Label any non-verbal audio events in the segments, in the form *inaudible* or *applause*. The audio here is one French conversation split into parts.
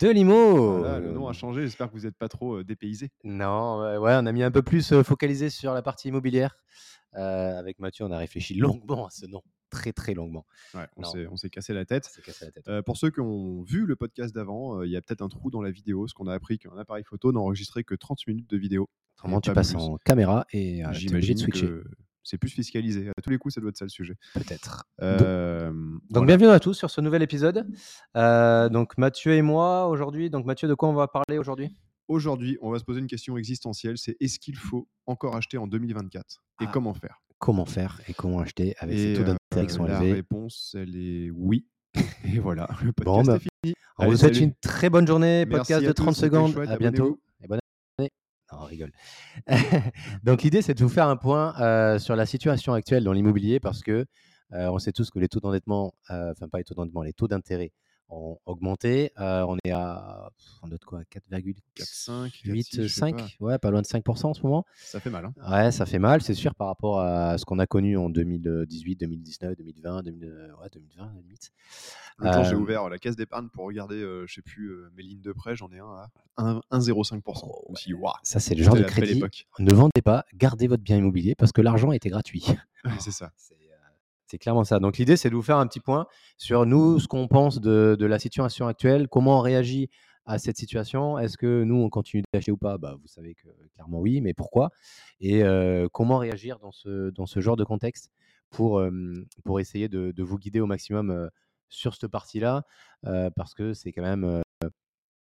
De Limo le nom a changé, j'espère que vous n'êtes pas trop euh, dépaysé. Non, ouais, on a mis un peu plus euh, focalisé sur la partie immobilière. Euh, avec Mathieu, on a réfléchi longuement à ce nom, très très longuement. Ouais, on s'est cassé la tête. pour ceux qui ont vu le podcast d'avant, il y a peut-être un trou dans la vidéo, ce qu'on a appris qu'un appareil photo n'enregistrait que 30 minutes de vidéo. Comment tu passes en caméra et j'imagine de switcher c'est plus fiscalisé. À tous les coups, ça doit être ça le sujet. Peut-être. Euh, donc, bienvenue à tous sur ce nouvel épisode. Euh, donc, Mathieu et moi aujourd'hui. Donc, Mathieu, de quoi on va parler aujourd'hui? Aujourd'hui, on va se poser une question existentielle c'est est-ce qu'il faut encore acheter en 2024 Et ah. comment faire? Comment faire et comment acheter avec ces taux d'intérêt qui sont élevés? La réponse, elle est oui. *laughs* et voilà, le podcast bah, est fini. On vous souhaite une très bonne journée. Podcast de 30 secondes. À bientôt rigole. *laughs* Donc l'idée, c'est de vous faire un point euh, sur la situation actuelle dans l'immobilier parce que euh, on sait tous que les taux d'endettement, euh, enfin pas les taux d'endettement, les taux d'intérêt ont augmenté. on est à, on note quoi, 4,8, 5, ouais, pas loin de 5% en ce moment. Ça fait mal. Hein. Ouais, ça fait mal, c'est sûr, par rapport à ce qu'on a connu en 2018, 2019, 2020, 2020, limite. j'ai ouvert la caisse d'épargne pour regarder, je sais plus, mes lignes de prêt, j'en ai un à 1,05%. Oh, Ça, c'est le genre de crédit. Ne vendez pas, gardez votre bien immobilier parce que l'argent était gratuit. *laughs* c'est ça. C'est clairement ça. Donc l'idée, c'est de vous faire un petit point sur nous, ce qu'on pense de, la situation actuelle, comment on réagit à cette situation. Est-ce que nous, on continue d'acheter ou pas? Bah, Vous savez que clairement oui, mais pourquoi? Et euh, comment réagir dans ce, dans ce genre de contexte pour, pour essayer de, vous guider au maximum sur cette partie-là, euh, parce que c'est quand même...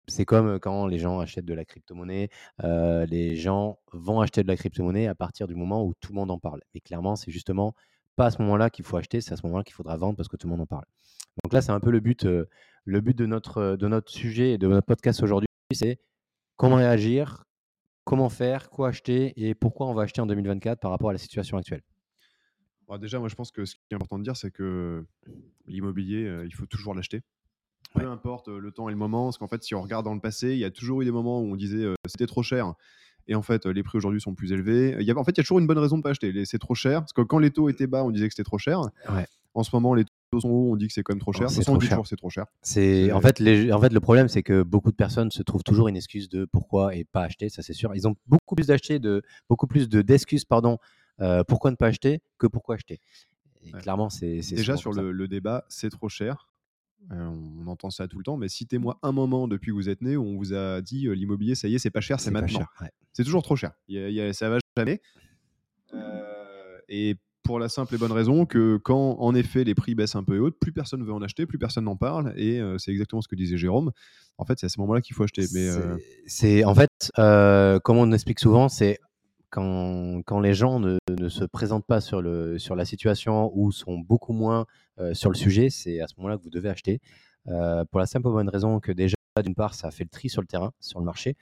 c'est comme quand les gens achètent de la crypto-monnaie. les gens vont acheter de la crypto-monnaie à partir du moment où tout le monde en parle. Et clairement, c'est justement pas à ce moment-là qu'il faut acheter, c'est à ce moment-là qu'il faudra vendre parce que tout le monde en parle. Donc là, c'est un peu le but, euh, le but de, notre, euh, de notre sujet et de notre podcast aujourd'hui, c'est comment réagir, comment faire, quoi acheter et pourquoi on va acheter en 2024 par rapport à la situation actuelle. déjà, moi, je pense que ce qui est important de dire, c'est que l'immobilier, euh, il faut toujours l'acheter. Peu importe le temps et le moment, parce qu'en fait, si on regarde dans le passé, il y a toujours eu des moments où on disait c'était trop cher et en fait, les prix aujourd'hui sont plus élevés. Il y a, en fait, il y a toujours une bonne raison de pas acheter. C'est trop cher. Parce que quand les taux étaient bas, on disait que c'était trop cher. En ce moment, les taux sont hauts, on dit que c'est quand même trop cher. c'est trop, cher. c'est trop cher. C'est en fait, les... en fait, le problème, c'est que beaucoup de personnes se trouvent toujours une excuse de pourquoi et pas acheter. Ça, c'est sûr. Ils ont beaucoup plus d'acheter, de beaucoup plus de d'excuses, pardon, euh, pourquoi ne pas acheter que pourquoi acheter. Et clairement, c'est déjà sur le, le, débat, c'est trop cher. Euh, on entend ça tout le temps, mais citez-moi un moment depuis que vous êtes né où on vous a dit euh, l'immobilier, ça y est, c'est pas cher, c'est maintenant. C'est toujours trop cher. Y ça va jamais. Euh, et pour la simple et bonne raison que quand en effet les prix baissent un peu et haut, plus personne veut en acheter, plus personne n'en parle, et c'est exactement ce que disait Jérôme. En fait, c'est à ce moment-là qu'il faut acheter. Mais c'est en fait, comme on explique souvent, c'est quand, quand, les gens ne, ne, se présentent pas sur, le, sur la situation ou sont beaucoup moins euh, sur le sujet, c'est à ce moment-là que vous devez acheter. Euh, pour la simple et bonne raison que déjà, d'une part, ça fait le tri sur le terrain, sur le marché,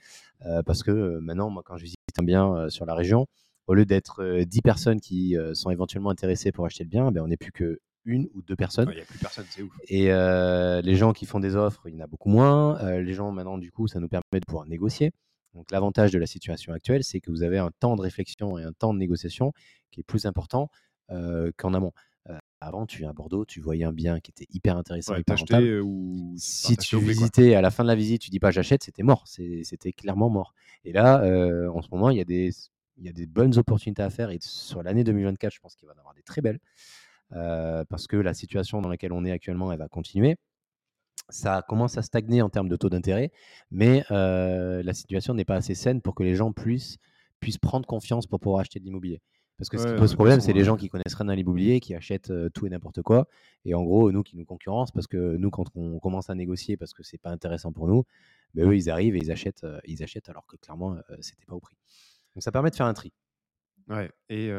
euh, parce que maintenant, moi, quand je visite un bien sur la région, au lieu d'être 10 personnes qui sont éventuellement intéressées pour acheter le bien, ben, on n'est plus que une ou deux personnes. Il n'y a plus personne, c'est ouf. Et les gens qui font des offres, il y en a beaucoup moins. les gens, maintenant, du coup, ça nous permet de pouvoir négocier. Donc l'avantage de la situation actuelle, c'est que vous avez un temps de réflexion et un temps de négociation qui est plus important qu'en amont. avant, tu viens à Bordeaux, tu voyais un bien qui était hyper intéressant, hyper rentable. Ou... Si tu visitais à la fin de la visite, tu dis pas j'achète, c'était mort, c'était clairement mort. Et là, en ce moment, il y, a des, il y a des bonnes opportunités à faire et sur l'année 2024, je pense qu'il va y en avoir des très belles parce que la situation dans laquelle on est actuellement, elle va continuer ça commence à stagner en termes de taux d'intérêt, mais la situation n'est pas assez saine pour que les gens puissent, puissent prendre confiance pour pouvoir acheter de l'immobilier. Parce que ce qui pose problème, c'est les gens qui connaissent rien dans l'immobilier, qui achètent tout et n'importe quoi. Et en gros, nous qui nous concurrencent, parce que nous, quand on commence à négocier, parce que c'est pas intéressant pour nous, ben eux, ils arrivent et ils achètent, ils achètent alors que clairement, c'était pas au prix. Donc ça permet de faire un tri. Ouais. Et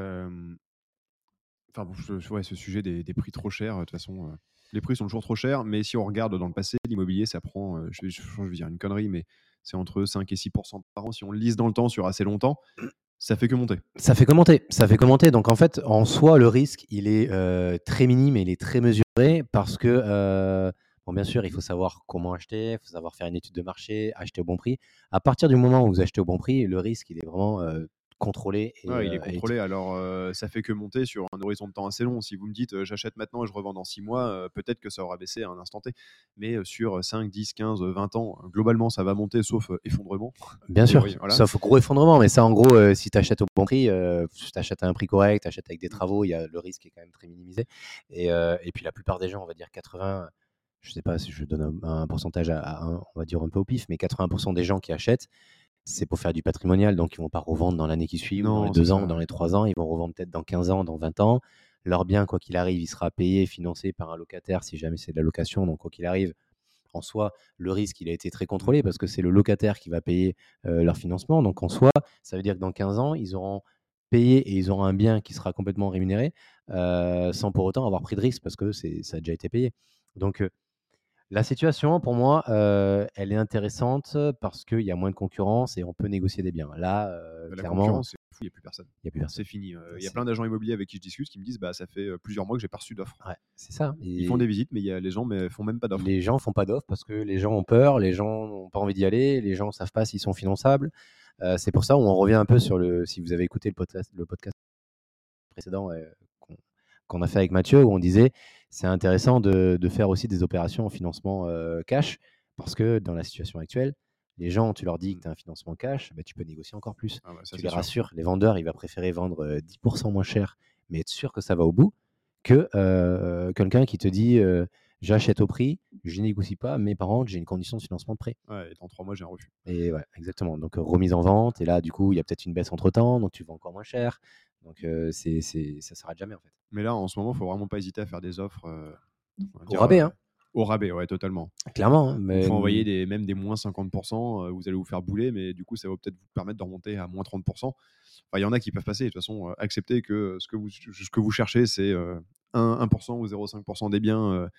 enfin, ouais, ce sujet des, des, prix trop chers, de toute façon, les prix sont toujours trop chers. Mais si on regarde dans le passé, l'immobilier, ça prend, je, vais, je, vais dire une connerie, mais c'est entre 5 et 6% par an. Si on le lise dans le temps sur assez longtemps, ça fait que monter. Ça fait que. Ça fait que monter. Donc en fait, en soi, le risque, il est euh, très minime et il est très mesuré parce que, euh, bon, bien sûr, il faut savoir comment acheter, il faut savoir faire une étude de marché, acheter au bon prix. À partir du moment où vous achetez au bon prix, le risque, il est vraiment euh, contrôlé. il est euh, contrôlé. Alors, euh, ça fait que monter sur un horizon de temps assez long. Si vous me dites, euh, j'achète maintenant et je revends dans 6 mois, peut-être que ça aura baissé à un instant T. Mais sur 5, 10, 15, 20 ans, globalement, ça va monter, sauf effondrement. Bien sûr, sauf gros effondrement. Mais ça, en gros, si tu achètes au bon prix, si tu achètes à un prix correct, tu achètes avec des travaux, y a, le risque est quand même très minimisé. Et, et puis, la plupart des gens, on va dire 80 je sais pas si je donne un, pourcentage à, on va dire un peu au pif, mais 80% des gens qui achètent, c'est pour faire du patrimonial, donc ils vont pas revendre dans l'année qui suit, dans les deux ans, dans les trois ans, ils vont revendre peut-être dans 15 ans, dans 20 ans. Leur bien, quoi qu'il arrive, il sera payé, financé par un locataire si jamais c'est de la location. Donc, quoi qu'il arrive, en soi, le risque, il a été très contrôlé parce que c'est le locataire qui va payer euh, leur financement. Donc, en soi, ça veut dire que dans 15 ans, ils auront payé et ils auront un bien qui sera complètement rémunéré euh, sans pour autant avoir pris de risque parce que ça a déjà été payé. Donc, euh, la situation, pour moi, euh, elle est intéressante parce qu'il y a moins de concurrence et on peut négocier des biens. Là, euh, la clairement, c'est fou, il n'y a plus personne. Il a plus personne. C'est fini. Euh, il y a plein d'agents immobiliers avec qui je discute qui me disent bah ça fait plusieurs mois que j'ai pas reçu d'offres. Ouais, c'est ça. Ils font des visites, mais y a, les gens ne font même pas d'offres. Les gens font pas d'offres parce que les gens ont peur, les gens n'ont pas envie d'y aller, les gens ne savent pas s'ils sont finançables. c'est pour ça où on revient un peu sur le. Si vous avez écouté le podcast, le podcast précédent qu'on a fait avec Mathieu, où on disait c'est intéressant de, faire aussi des opérations en financement euh, cash, parce que dans la situation actuelle, les gens, tu leur dis que tu as un financement cash, bah, tu peux négocier encore plus. Ah bah, tu les rassures, les vendeurs, il va préférer vendre 10% euh, moins cher, mais être sûr que ça va au bout, que euh, quelqu'un qui te dit j'achète au prix, je négocie pas, mais par contre, j'ai une condition de financement de prêt. Ouais, et dans trois mois, j'ai un refus. Et ouais, exactement. Donc, remise en vente, et là, du coup, il y a peut-être une baisse entre temps, donc tu vends encore moins cher. Donc, c'est, c'est, ça s'arrête jamais, en fait. Mais là, en ce moment, il faut vraiment pas hésiter à faire des offres. au rabais, hein Au rabais, ouais, totalement. Clairement. Il faut envoyer des, même des moins 50%, vous allez vous faire bouler, mais du coup, ça va peut-être vous permettre de remonter à moins 30%. il y en a qui peuvent passer. De toute façon, accepter que ce que vous, ce que vous cherchez, c'est 1%, 1% ou 0,5% des biens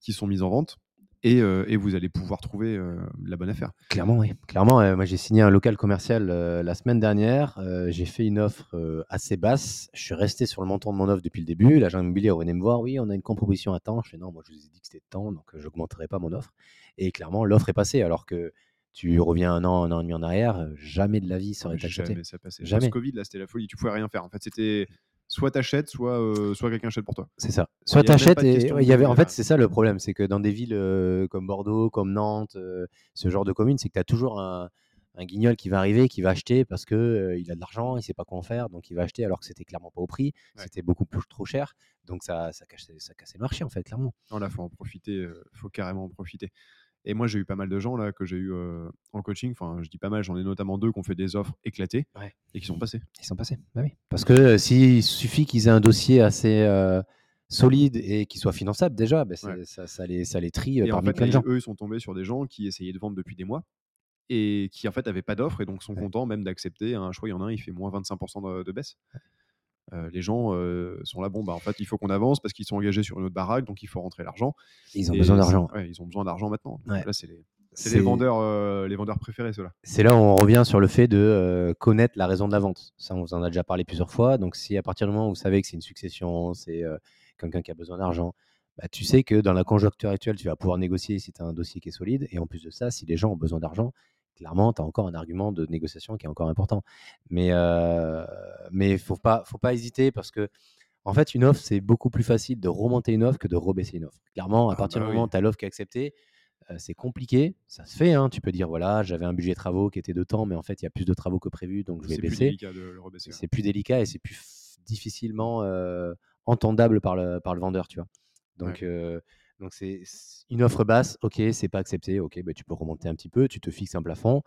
qui sont mis en vente. Et, euh, et, vous allez pouvoir trouver euh, la bonne affaire. Clairement, oui. Clairement, moi j'ai signé un local commercial euh, la semaine dernière. j'ai fait une offre assez basse. Je suis resté sur le montant de mon offre depuis le début. L'agent immobilier venu me voir. Oui, on a une compromission à temps. Je fais non, moi je vous ai dit que c'était temps, donc je n'augmenterai pas mon offre. Et clairement, l'offre est passée. Alors que tu reviens un an, un an et demi en arrière, jamais de la vie ça aurait été accepté. Jamais ça passait. Jamais. Covid, là, c'était la folie. Tu pouvais rien faire. En fait, c'était soit t'achètes, soit, euh, soit quelqu'un achète pour toi. C'est ça. Soit t'achètes et il y avait en fait c'est ça le problème, c'est que dans des villes euh, comme Bordeaux, comme Nantes, euh, ce genre de communes, c'est que tu as toujours un, guignol qui va arriver, qui va acheter parce que il a de l'argent, il sait pas quoi en faire, donc il va acheter alors que c'était clairement pas au prix, c'était beaucoup plus trop cher, donc ça ça cassait, ça cassait le marché en fait clairement. Non là faut en profiter, faut carrément en profiter. Et moi, j'ai eu pas mal de gens là que j'ai eu en coaching. Enfin, je dis pas mal, j'en ai notamment deux qui ont fait des offres éclatées et qui sont passés. Ils sont passés, bah oui. Parce que s'il suffit qu'ils aient un dossier assez solide et qui soit finançable déjà, bah, ça, ça, les, ça les trie et en fait, plein de gens. Eux, ils sont tombés sur des gens qui essayaient de vendre depuis des mois et qui en fait n'avaient pas d'offre et donc sont contents même d'accepter un choix. Il y en a un, il fait moins 25% de, de baisse. Euh, les gens euh, sont là, bon, bah, en fait, il faut qu'on avance parce qu'ils sont engagés sur une autre baraque, donc il faut rentrer l'argent. Ils ont besoin d'argent. ils ont besoin d'argent maintenant. Là, c'est les, vendeurs, euh, les vendeurs préférés, ceux-là. C'est là où on revient sur le fait de connaître la raison de la vente. Ça, on vous en a déjà parlé plusieurs fois. Donc, si à partir du moment où vous savez que c'est une succession, c'est quelqu'un qui a besoin d'argent, bah, tu sais que dans la conjoncture actuelle, tu vas pouvoir négocier si tu as un dossier qui est solide. Et en plus de ça, si les gens ont besoin d'argent, clairement, tu as encore un argument de négociation qui est encore important. Mais il euh, mais faut pas, faut pas hésiter parce que, en fait, une offre, c'est beaucoup plus facile de remonter une offre que de rebaisser une offre. Clairement, à ah partir bah du moment où tu as l'offre qui est acceptée, euh, c'est compliqué. Ça se fait. Hein. Tu peux dire, voilà, j'avais un budget travaux qui était de temps, mais en fait, il y a plus de travaux que prévu, donc je vais baisser. C'est plus délicat et c'est plus difficilement euh, entendable par le, par le vendeur, tu vois. Donc, Donc c'est une offre basse, ok, c'est pas accepté, ok, bah, tu peux remonter un petit peu, tu te fixes un plafond,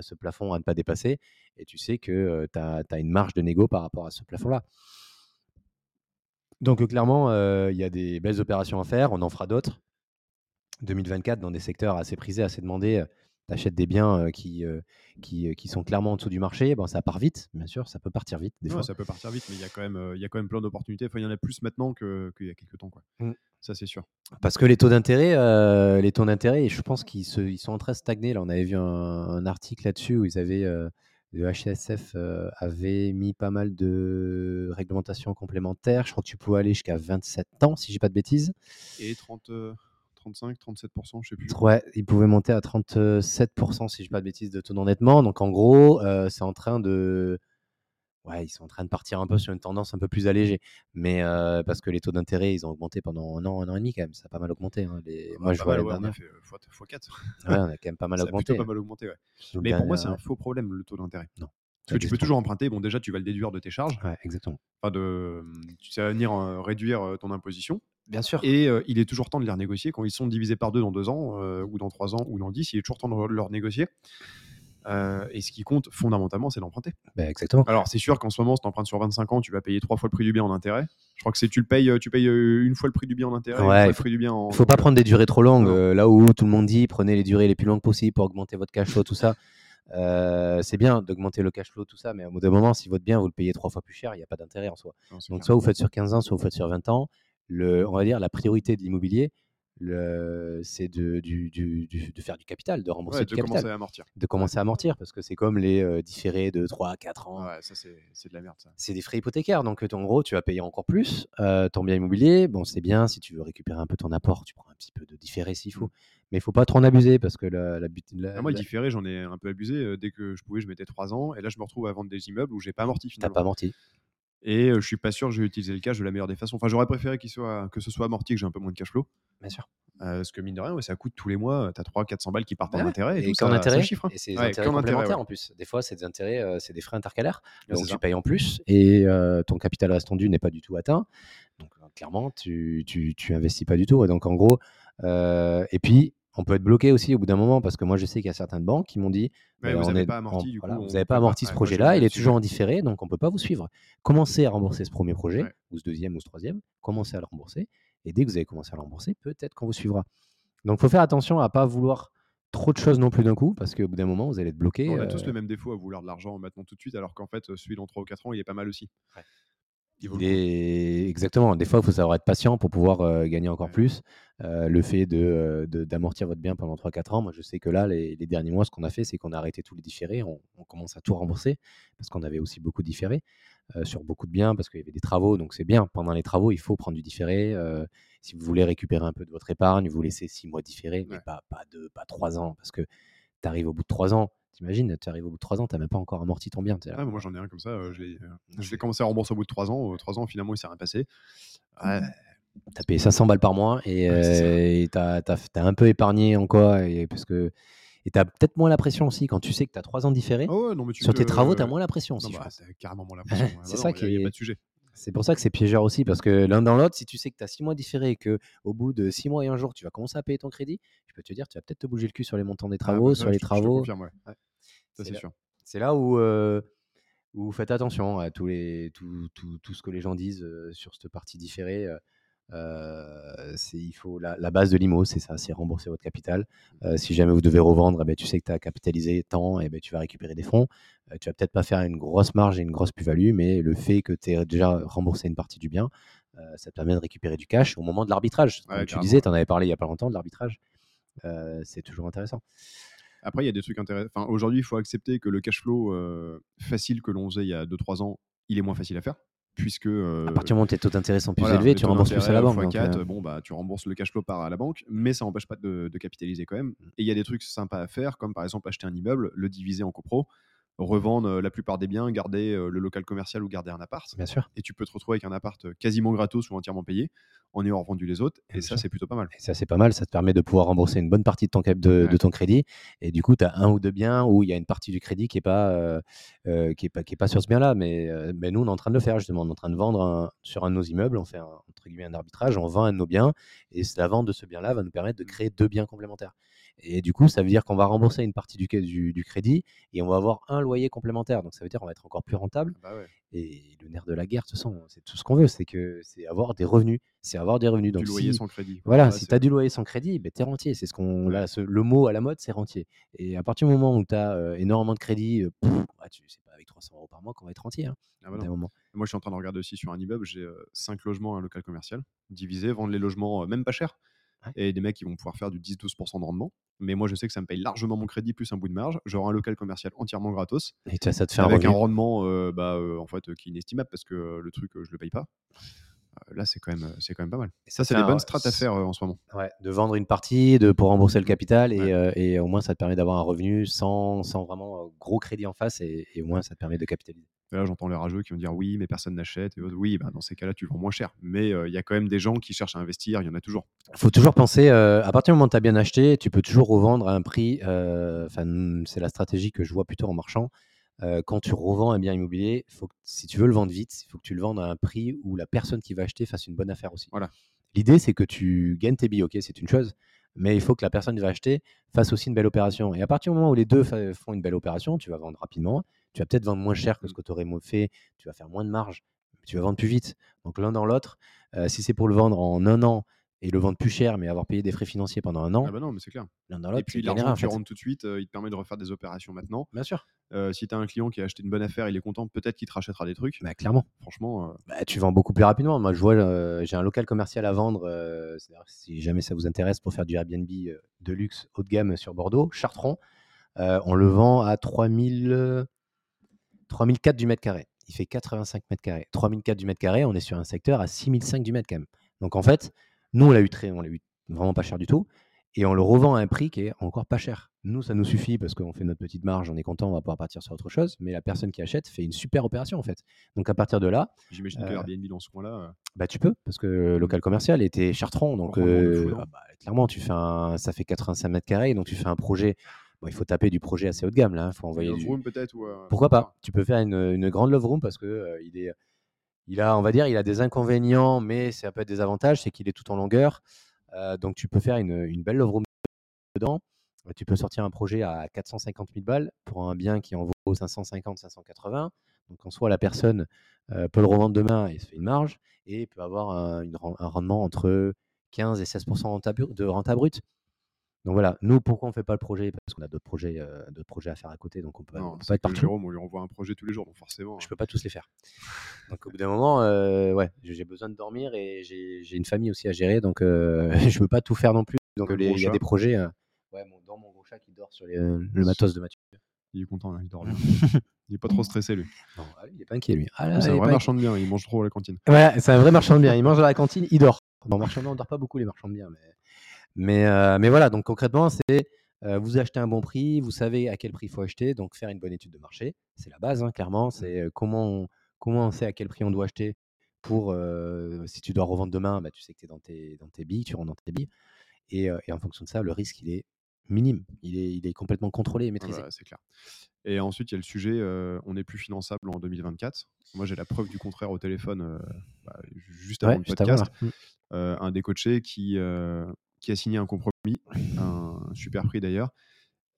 ce plafond à ne pas dépasser, et tu sais que tu as, une marge de négo par rapport à ce plafond-là. Donc clairement, il y a des belles opérations à faire, on en fera d'autres. 2024, dans des secteurs assez prisés, assez demandés, tu achètes des biens qui, qui, qui, sont clairement en dessous du marché, bon, ça part vite, bien sûr, ça peut partir vite. Des fois. Ça peut partir vite, mais il y, a quand même, il y a quand même plein d'opportunités. Enfin, il y en a plus maintenant qu'il y a quelques temps. Quoi. Mmh. Ça, c'est sûr. Parce que les taux d'intérêt, les taux d'intérêt, je pense qu'ils ils sont en train de stagner. Là, on avait vu un, article là-dessus où ils avaient, le HSF avait mis pas mal de réglementations complémentaires. Je crois que tu pouvais aller jusqu'à 27 ans, si j'ai pas de bêtises. Et 30. 35, 37%, je sais plus. Ouais, il pouvait monter à 37%, si je ne dis pas de bêtises, de taux d'endettement. Donc en gros, euh, c'est en train de. Ouais, ils sont en train de partir un peu sur une tendance un peu plus allégée. Mais euh, parce que les taux d'intérêt, ils ont augmenté pendant un an, un an et demi quand même. Ça a pas mal augmenté. Hein, les... Moi, je vois ouais, on a fait x4. Ouais, on a quand même pas mal ça augmenté. A pas mal augmenté, ouais. Mais pour moi, c'est un faux problème, le taux d'intérêt. Non. Parce que tu peux toujours emprunter. Bon, déjà, tu vas le déduire de tes charges. Ouais, exactement. Enfin, de, tu sais venir réduire ton imposition. Bien sûr. Et il est toujours temps de les renégocier. Quand ils sont divisés par deux dans deux ans, ou dans trois ans, ou dans dix, il est toujours temps de leur négocier. et ce qui compte fondamentalement, c'est d'emprunter. Ben, exactement. Alors, c'est sûr qu'en ce moment, si tu empruntes sur 25 ans, tu vas payer trois fois le prix du bien en intérêt. Je crois que c'est tu le payes, tu payes une fois le prix du bien en intérêt, ouais, il faut, du bien en... faut pas prendre des durées trop longues. là où tout le monde dit, prenez les durées les plus longues possibles pour augmenter votre cash flow, tout ça. c'est bien d'augmenter le cash flow, tout ça, mais au bout d'un moment, si votre bien, vous le payez trois fois plus cher, il n'y a pas d'intérêt en soi. Donc, soit vous faites sur 15 ans, soit vous faites sur 20 ans le, on va dire, la priorité de l'immobilier, c'est de, du, du, de faire du capital, de rembourser du capital. Commencer à amortir. De commencer à amortir, parce que c'est comme les différés de 3 à 4 ans. Ouais, ça, c'est de la merde. C'est des frais hypothécaires. Donc, en gros, tu vas payer encore plus ton bien immobilier. Bon, c'est bien, si tu veux récupérer un peu ton apport, tu prends un petit peu de différé s'il faut. Mmh. Mais il faut pas trop en abuser, parce que la, la, ah, moi, le différé, j'en ai un peu abusé. dès que je pouvais, je mettais 3 ans. Et là, je me retrouve à vendre des immeubles où j'ai pas amorti finalement. T'as pas amorti. Et je suis pas sûr que je vais utiliser le cash de la meilleure des façons. Enfin, j'aurais préféré qu'il soit, que ce soit amorti, que j'ai un peu moins de cash flow. Bien sûr. parce que mine de rien, ça coûte tous les mois, tu as 300-400 balles qui partent en intérêt. Et, et qu'en intérêt, chiffre, hein. et c'est des intérêts complémentaires en plus. Des fois, c'est des intérêts, c'est des frais intercalaires. donc tu payes en plus et ton capital restant n'est pas du tout atteint. Donc clairement, tu, tu, tu investis pas du tout. Et donc en gros, et puis on peut être bloqué aussi au bout d'un moment parce que moi je sais qu'il y a certaines banques qui m'ont dit bah, vous n'avez pas amorti, vous n'avez pas amorti ce projet-là, il est toujours en différé, donc on ne peut pas vous suivre. Commencez à rembourser ce premier projet, ou ce deuxième ou ce troisième, commencez à le rembourser, et dès que vous avez commencé à le rembourser, peut-être qu'on vous suivra. Donc il faut faire attention à ne pas vouloir trop de choses non plus d'un coup, parce qu'au bout d'un moment, vous allez être bloqué. On a tous le même défaut à vouloir de l'argent maintenant tout de suite, alors qu'en fait, celui dans 3 ou 4 ans, il est pas mal aussi. Il Exactement. Des fois, il faut savoir être patient pour pouvoir gagner encore plus. le fait d'amortir de, d'amortir votre bien pendant 3-4 ans, moi je sais que là, les, derniers mois, ce qu'on a fait, c'est qu'on a arrêté tous les différés. On, commence à tout rembourser parce qu'on avait aussi beaucoup différé sur beaucoup de biens parce qu'il y avait des travaux. Donc c'est bien. Pendant les travaux, il faut prendre du différé. si vous voulez récupérer un peu de votre épargne, vous laissez 6 mois différés, mais pas, pas, deux, pas 3 ans parce que tu arrives au bout de 3 ans T'imagines, tu arrives au bout de 3 ans, tu même pas encore amorti ton bien. Ah, moi j'en ai un comme ça, euh, je l'ai commencé à rembourser au bout de 3 ans. 3 ans, finalement, il s'est rien passé. Ouais. T'as payé 500 balles par mois et euh, t'as as, un peu épargné en quoi et parce que et t'as peut-être moins la pression aussi quand tu sais que t'as 3 ans différés. Oh non, mais Sur tes travaux, t'as moins la pression aussi. Bah, carrément moins la *laughs* pression. c'est ça qui est. pas de sujet. C'est pour ça que c'est piégeur aussi, parce que l'un dans l'autre, si tu sais que tu as 6 mois différé et qu'au bout de 6 mois et un jour, tu vas commencer à payer ton crédit, je peux te dire, tu vas peut-être te bouger le cul sur les montants des ah, travaux, bah, sur les travaux. Ouais. c'est sûr. C'est là où, vous faites attention à tous les, tout, tout, tout, ce que les gens disent sur cette partie différée. C'est il faut la, base de l'IMO, c'est ça, c'est rembourser votre capital. si jamais vous devez revendre, eh ben, tu sais que tu as capitalisé tant, et eh ben, tu vas récupérer des fonds. tu vas peut-être pas faire une grosse marge et une grosse plus-value, mais le fait que tu aies déjà remboursé une partie du bien, ça te permet de récupérer du cash au moment de l'arbitrage. Tu disais, tu en avais parlé il y a pas longtemps de l'arbitrage. c'est toujours intéressant. Après, il y a des trucs intéressants. Enfin, aujourd'hui, il faut accepter que le cash flow euh, facile que l'on faisait il y a 2-3 ans, il est moins facile à faire. Puisque, à partir du moment où tes taux d'intérêt sont plus élevés, tu rembourses plus à la banque. 4, euh. bon, bah, tu rembourses le cash flow par à la banque, mais ça n'empêche pas de, capitaliser quand même. Mmh. Et il y a des trucs sympas à faire, comme par exemple acheter un immeuble, le diviser en copro. Revendre la plupart des biens, garder le local commercial ou garder un appart. Bien sûr. Et tu peux te retrouver avec un appart quasiment gratos ou entièrement payé en ayant revendu les autres. Et, ça, c'est plutôt pas mal. Et ça, c'est pas mal. Ça te permet de pouvoir rembourser une bonne partie de ton, de, ton crédit. Et du coup, tu as un ou deux biens où il y a une partie du crédit qui n'est pas, qui est pas, qui est pas sur ce bien-là. Mais, mais, nous, on est en train de le faire justement. On est en train de vendre sur un de nos immeubles. On fait un, entre guillemets, un arbitrage. On vend un de nos biens. Et la vente de ce bien-là va nous permettre de mmh. créer deux biens complémentaires. Et du coup, ça veut dire qu'on va rembourser une partie du, du, crédit et on va avoir un loyer complémentaire. Donc ça veut dire qu'on va être encore plus rentable. Bah et le nerf de la guerre, de toute façon, c'est tout ce qu'on veut, c'est que c'est avoir des revenus. C'est avoir des revenus. Donc, du loyer sans crédit. Voilà, si tu as du loyer sans crédit, ben, tu es rentier. C'est ce qu'on, là, le mot à la mode, c'est rentier. Et à partir du moment où tu as énormément de crédit, euh, bah, c'est pas avec 300 euros par mois qu'on va être rentier. Hein, ah bah Moi, je suis en train de regarder aussi sur un immeuble, j'ai 5 logements, un local commercial, divisé, vendre les logements même pas cher et des mecs qui vont pouvoir faire du 10-12% de rendement. Mais moi, je sais que ça me paye largement mon crédit plus un bout de marge. J'aurai un local commercial entièrement gratos. Et ça te fait avec un, rendement euh, bah, euh, en fait, qui est inestimable parce que le truc, je le paye pas. Euh, là, c'est quand, même, c'est quand même pas mal. Et ça, c'est des bonnes strates à faire en ce moment. Ouais, de vendre une partie de, pour rembourser le capital et, et au moins, ça te permet d'avoir un revenu sans, sans vraiment gros crédit en face et, et au moins, ça te permet de capitaliser là, j'entends les rageux qui vont dire oui, mais personne n'achète. Oui, bah, dans ces cas-là, tu vends moins cher. Mais il y a quand même des gens qui cherchent à investir, il y en a toujours. Il faut toujours penser, à partir du moment où tu as bien acheté, tu peux toujours revendre à un prix. Enfin, c'est la stratégie que je vois plutôt en marchand. quand tu revends un bien immobilier, faut si tu veux le vendre vite, il faut que tu le vendes à un prix où la personne qui va acheter fasse une bonne affaire aussi. Voilà. L'idée, c'est que tu gagnes tes billets, ok, c'est une chose, mais il faut que la personne qui va acheter fasse aussi une belle opération. Et à partir du moment où les deux font une belle opération, tu vas vendre rapidement, tu vas peut-être vendre moins cher que ce mmh. que tu aurais fait, tu vas faire moins de marge, mais tu vas vendre plus vite. Donc l'un dans l'autre, si c'est pour le vendre en un an et le vendre plus cher, mais avoir payé des frais financiers pendant un an. Ah bah non, mais c'est clair. L'un dans l'autre. Et puis l'argent que tu rentres tout de suite, il te permet de refaire des opérations maintenant. Bien sûr. si tu as un client qui a acheté une bonne affaire, il est content, peut-être qu'il te rachètera des trucs. Bah, clairement. Franchement. Bah, tu vends beaucoup plus rapidement. Moi, je vois, j'ai un local commercial à vendre. si jamais ça vous intéresse pour faire du Airbnb de luxe haut de gamme sur Bordeaux, Chartron. on le vend à 3000. 3004 du mètre carré. Il fait 85 mètres carrés. 3004 du mètre carré, on est sur un secteur à 6005 du mètre quand même. Donc en fait, nous, on l'a eu très, on l'a eu vraiment pas cher du tout. Et on le revend à un prix qui est encore pas cher. Nous, ça nous suffit parce qu'on fait notre petite marge, on est content, on va pouvoir partir sur autre chose. Mais la personne qui achète fait une super opération en fait. Donc à partir de là. J'imagine que euh, Airbnb dans ce coin-là. Euh, bah tu peux, parce que le local commercial était Chartron. Donc euh, ah bah, clairement, tu fais un, ça fait 85 mètres carrés. Donc tu fais un projet il faut taper du projet assez haut de gamme là. Hein, faut envoyer love room peut-être euh, Pourquoi pas? Tu peux faire une, grande love room parce que euh, il est, il a, on va dire, il a des inconvénients, mais ça peut être des avantages, c'est qu'il est tout en longueur. Euh, donc tu peux faire une, belle love room dedans. Tu peux sortir un projet à 450 000 balles pour un bien qui en vaut 550, 580. Donc en soi, la personne peut le revendre demain et se fait une marge et peut avoir un, rendement entre 15 et 16% de renta brut. Donc voilà, nous, pourquoi on ne fait pas le projet? Parce qu'on a d'autres projets, euh, projets à faire à côté, donc on peut, peut pas être partout. Jérôme, on lui envoie un projet tous les jours, donc forcément. Je peux pas tous les faire. Donc au bout d'un moment, euh, ouais, j'ai besoin de dormir et j'ai une famille aussi à gérer, donc euh, *laughs* je peux pas tout faire non plus. Donc il y a des projets. ouais, mon, dans mon gros chat qui dort sur le matos de Mathieu. Il est content, là, il dort bien. *laughs* il est pas trop stressé, lui. Non, il est pas inquiet, lui. Ah, c'est un vrai marchand de biens, il mange trop à la cantine. Ouais, c'est un vrai marchand de biens. Il mange à la cantine, il dort. Bon, marchand de biens, on dort pas beaucoup, les marchands de biens, mais mais, euh, mais voilà, donc concrètement, c'est euh, vous achetez un bon prix, vous savez à quel prix il faut acheter, donc faire une bonne étude de marché, c'est la base, hein, clairement. Mmh. C'est euh, comment on, comment on sait à quel prix on doit acheter pour, si tu dois revendre demain, bah, tu sais que tu es dans tes, dans tes billes, tu rentres dans tes billes. Et, et, en fonction de ça, le risque, il est minime. Il est, il est complètement contrôlé et maîtrisé. c'est clair. Et ensuite, il y a le sujet, on n'est plus finançable en 2024. Moi, j'ai la preuve du contraire au téléphone bah, juste avant le podcast. Mmh. un des coachés qui, qui a signé un compromis, un super prix d'ailleurs,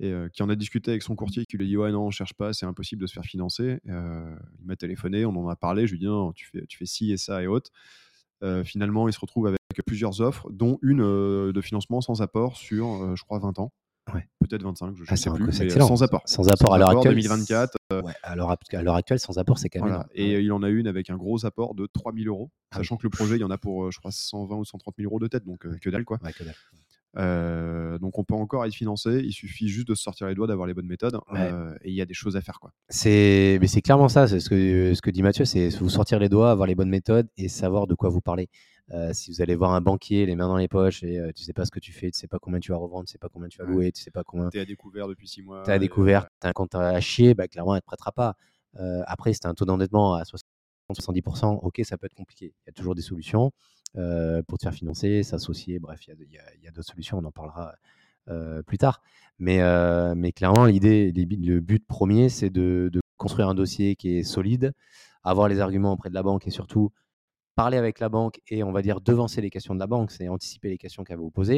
et qui en a discuté avec son courtier qui lui a dit ouais non on cherche pas c'est impossible de se faire financer. Il m'a téléphoné on en a parlé je lui ai dit non tu fais tu fais ci et ça et autres. Finalement il se retrouve avec plusieurs offres dont une de financement sans apport sur je crois 20 ans Peut-être 25, je ne ah, sais plus, mais sans apport. Sans apport à l'heure actuelle. 2024. Ouais, à l'heure actuelle, sans apport, c'est quand même. Et il en a une avec un gros apport de 3000 euros, ah sachant que le projet, il y en a pour, je crois, 120 ou 130 000 euros de tête, donc que dalle, quoi. que dalle. Euh, donc on peut encore être financé, il suffit juste de se sortir les doigts, d'avoir les bonnes méthodes, euh, et il y a des choses à faire. quoi. C'est, mais c'est clairement ça, ce que, ce que dit Mathieu, c'est vous sortir les doigts, avoir les bonnes méthodes et savoir de quoi vous parlez. Si vous allez voir un banquier, les mains dans les poches, et tu sais pas ce que tu fais, tu sais pas combien tu vas revendre, tu sais pas combien tu vas louer, tu sais pas combien. Tu es à découvert depuis six mois. Tu es à découvert, tu as un compte à chier, bah, clairement, elle ne te prêtera pas. après, si tu as un taux d'endettement à 60-70%, ok, ça peut être compliqué. Il y a toujours des solutions pour te faire financer, s'associer, bref, il y a, d'autres solutions, on en parlera plus tard. Mais, mais clairement, l'idée, le but premier, c'est de, construire un dossier qui est solide, avoir les arguments auprès de la banque et surtout parler avec la banque et on va dire devancer les questions de la banque, c'est anticiper les questions qu'elle va vous poser.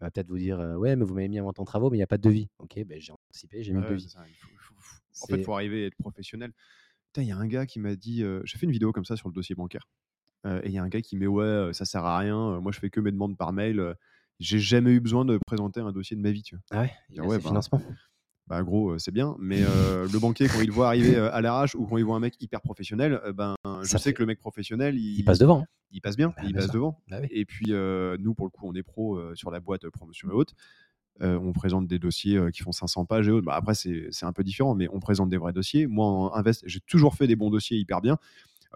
Elle va peut-être vous dire Ouais, mais vous m'avez mis un montant de travaux, mais il n'y a pas de devis. Ok, ben, j'ai anticipé, j'ai mis le devis. En fait, il faut arriver à être professionnel. Il y a un gars qui m'a dit J'ai fait une vidéo comme ça sur le dossier bancaire. et il y a un gars qui met Ouais, ça sert à rien. Moi, je fais que mes demandes par mail. J'ai jamais eu besoin de présenter un dossier de ma vie. Tu vois? Ah ouais, il ouais, bah, financement bah gros, c'est bien, mais *laughs* le banquier, quand il voit arriver à l'arrache ou quand il voit un mec hyper professionnel, ben, je sais que le mec professionnel, il, passe devant. Hein. Il passe bien, bah, il passe devant. Bah et puis, nous, pour le coup, on est pro sur la boîte promotion et haute. on présente des dossiers qui font 500 pages et autres. Bah, après, c'est un peu différent, mais on présente des vrais dossiers. Moi, en Invest, j'ai toujours fait des bons dossiers hyper bien,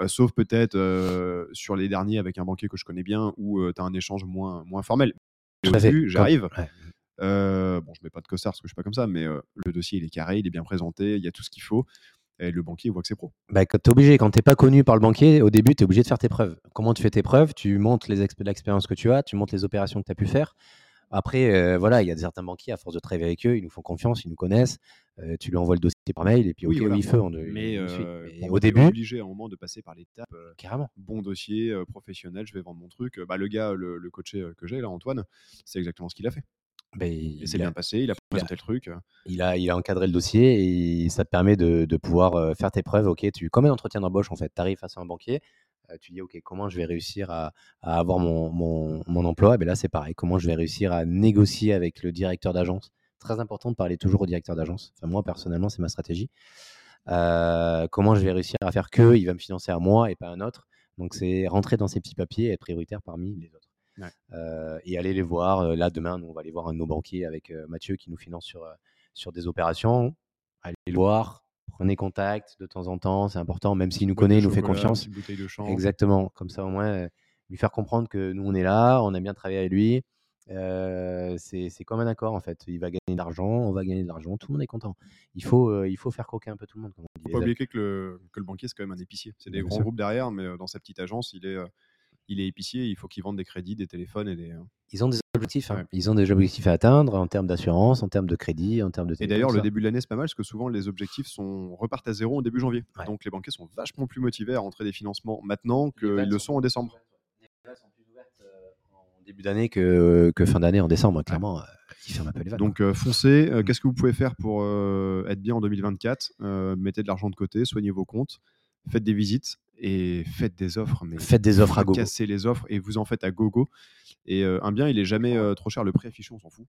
sauf peut-être sur les derniers avec un banquier que je connais bien où tu as un échange moins, moins formel. Au début, j'arrive. Euh, bon, je mets pas de costard parce que je suis pas comme ça, mais le dossier il est carré, il est bien présenté, il y a tout ce qu'il faut. Et le banquier voit que c'est pro. Bah, tu es obligé, quand tu n'es pas connu par le banquier, au début, tu es obligé de faire tes preuves. Comment tu fais tes preuves? Tu montres l'expérience que tu as, tu montres les opérations que tu as pu faire. Après, voilà, il y a certains banquiers, à force de travailler avec eux, ils nous font confiance, ils nous connaissent. tu lui envoies le dossier par mail et puis, oui, il fait. mais, au début. obligé à un moment de passer par l'étape. carrément. Bon dossier, professionnel, je vais vendre mon truc. Bah, le gars, le, le coaché que j'ai, là, Antoine, c'est exactement ce qu'il a fait. Ben, il s'est bien passé, il a présenté le truc. Il a, il a encadré le dossier et ça te permet de, de pouvoir faire tes preuves. Ok, tu, comme un entretien d'embauche, en fait, tu arrives face à un banquier, tu dis ok, comment je vais réussir à, à avoir mon, mon, mon emploi? Et ben Là, c'est pareil. Comment je vais réussir à négocier avec le directeur d'agence? Très important de parler toujours au directeur d'agence. Enfin, moi, personnellement, c'est ma stratégie. comment je vais réussir à faire que il va me financer à moi et pas à un autre? Donc, c'est rentrer dans ces petits papiers et être prioritaire parmi les autres et aller les voir. Là, demain, nous, on va aller voir un de nos banquiers avec Mathieu qui nous finance sur, sur des opérations. Allez les voir, prenez contact de temps en temps, c'est important, même s'il nous connaît, il nous fait confiance. Exactement, comme ça au moins, lui faire comprendre que nous, on est là, on a bien travaillé avec lui. c'est comme un accord en fait. Il va gagner de l'argent, on va gagner de l'argent, tout le monde est content. Il faut, il faut faire croquer un peu tout le monde. Il ne faut pas oublier que le, que le banquier, c'est quand même un épicier. C'est des grands groupes derrière, mais dans sa petite agence, il est il est épicier, il faut qu'il vende des crédits, des téléphones et des. Euh, ils ont des objectifs, hein. ils ont des objectifs à atteindre en termes d'assurance, en termes de crédit, en termes de. Et d'ailleurs, le début de l'année, c'est pas mal parce que souvent les objectifs sont repartent à zéro au début janvier. Donc les banquiers sont vachement plus motivés à rentrer des financements maintenant qu'ils le sont en décembre. Les sont plus ouvertes euh, en début d'année que, que fin d'année en décembre, clairement. Euh, Donc foncez. Mm. Qu'est-ce que vous pouvez faire pour être bien en 2024 Mettez de l'argent de côté, soignez vos comptes, faites des visites et faites des offres. Mais faites des offres à gogo. Cassez les offres et vous en faites à gogo. Et un bien, il est jamais trop cher. Le prix affiché, on s'en fout.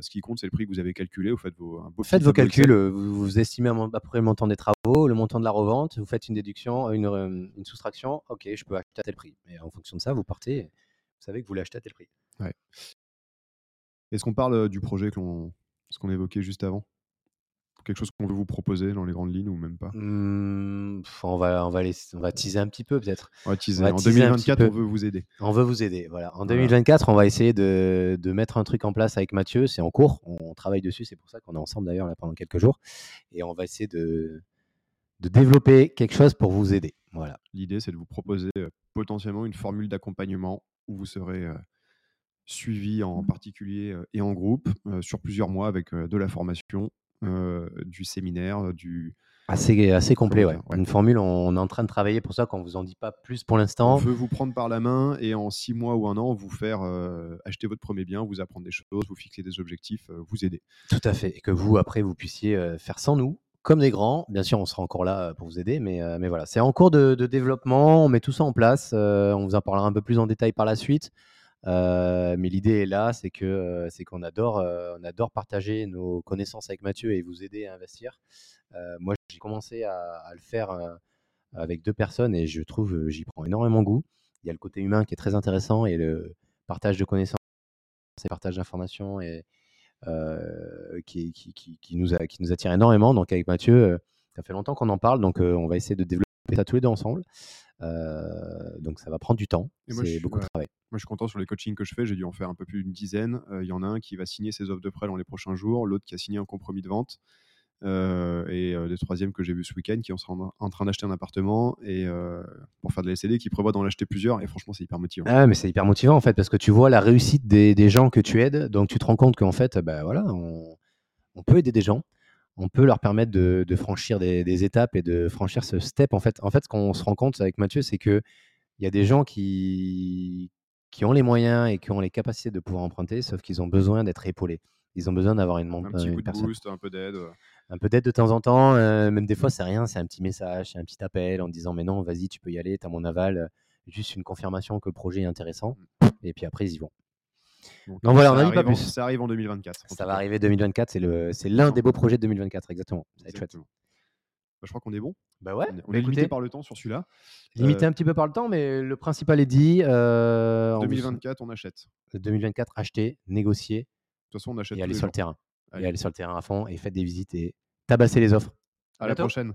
ce qui compte, c'est le prix que vous avez calculé. Vous faites vos, faites vos calculs. Vous, estimez à peu près le montant des travaux, le montant de la revente. Vous faites une déduction, une, une soustraction. Ok, je peux acheter à tel prix. Et en fonction de ça, vous partez. Vous savez que vous l'achetez à tel prix. Ouais. Est-ce qu'on parle du projet qu'on qu'on évoquait juste avant? Quelque chose qu'on veut vous proposer dans les grandes lignes ou même pas? Mmh, on, va, on, va on va teaser un petit peu peut-être. On va teaser. en 2024, on veut vous aider. On veut vous aider. Voilà. En 2024, on va essayer de, de, mettre un truc en place avec Mathieu. C'est en cours. On, travaille dessus. C'est pour ça qu'on est ensemble d'ailleurs là pendant quelques jours. Et on va essayer de, de développer quelque chose pour vous aider. Voilà. L'idée, c'est de vous proposer euh, potentiellement une formule d'accompagnement où vous serez euh, suivi en particulier euh, et en groupe sur plusieurs mois avec de la formation du séminaire, du... Assez, assez complet, ouais. Une formule, on est en train de travailler pour ça, qu'on vous en dit pas plus pour l'instant. On veut vous prendre par la main et en six mois ou un an, vous faire euh, acheter votre premier bien, vous apprendre des choses, vous fixer des objectifs, euh, vous aider. Tout à fait. Et que vous, après, vous puissiez faire sans nous, comme des grands. Bien sûr, on sera encore là pour vous aider, mais, mais voilà. C'est en cours de, de, développement, on met tout ça en place. on vous en parlera un peu plus en détail par la suite. Euh, mais l'idée est là, c'est que euh, c'est qu'on adore, euh, on adore partager nos connaissances avec Mathieu et vous aider à investir. moi, j'ai commencé à, le faire avec deux personnes et je trouve j'y prends énormément goût. Il y a le côté humain qui est très intéressant et le partage de connaissances et partage d'informations et qui, nous qui nous attire énormément. Donc avec Mathieu, ça fait longtemps qu'on en parle, donc on va essayer de développer ça tous les deux ensemble. Donc ça va prendre du temps. C'est beaucoup de travail. Moi, je suis content sur les coachings que je fais. J'ai dû en faire un peu plus d'une dizaine. Il y en a un qui va signer ses offres de prêt dans les prochains jours, l'autre qui a signé un compromis de vente. Euh, et euh, le troisième que j'ai vu ce week-end qui est en, train d'acheter un appartement et euh, pour faire de la SCD qui prévoit d'en acheter plusieurs et franchement c'est hyper motivant. Ah mais c'est hyper motivant en fait parce que tu vois la réussite des, des gens que tu aides donc tu te rends compte qu'en fait bah, voilà on, on, peut aider des gens on peut leur permettre de, de franchir des, des, étapes et de franchir ce step en fait en fait ce qu'on se rend compte avec Mathieu c'est que il y a des gens qui qui ont les moyens et qui ont les capacités de pouvoir emprunter sauf qu'ils ont besoin d'être épaulés ils ont besoin d'avoir une, un petit coup de boost un peu d'aide un peu d'aide de temps en temps. Euh, même des fois, c'est rien, c'est un petit message, c'est un petit appel en disant Mais non, vas-y, tu peux y aller, tu as mon aval. Euh, juste une confirmation que le projet est intéressant. Mmh. Et puis après, ils y vont. Donc, voilà, on n'a pas plus. Ça arrive en 2024. Ça va arriver 2024, c'est l'un des beaux projets de 2024, exactement. Ça va être chouette. Bah, je crois qu'on est bon. Bah ouais. On est, limité par le temps sur celui-là. Limité euh, un petit peu par le temps, mais le principal est dit. 2024, on achète. 2024, acheter, négocier. De toute façon, on achète. Et aller sur le terrain. Et aller sur le terrain à fond et faites des visites et tabasser les offres. À, la prochaine.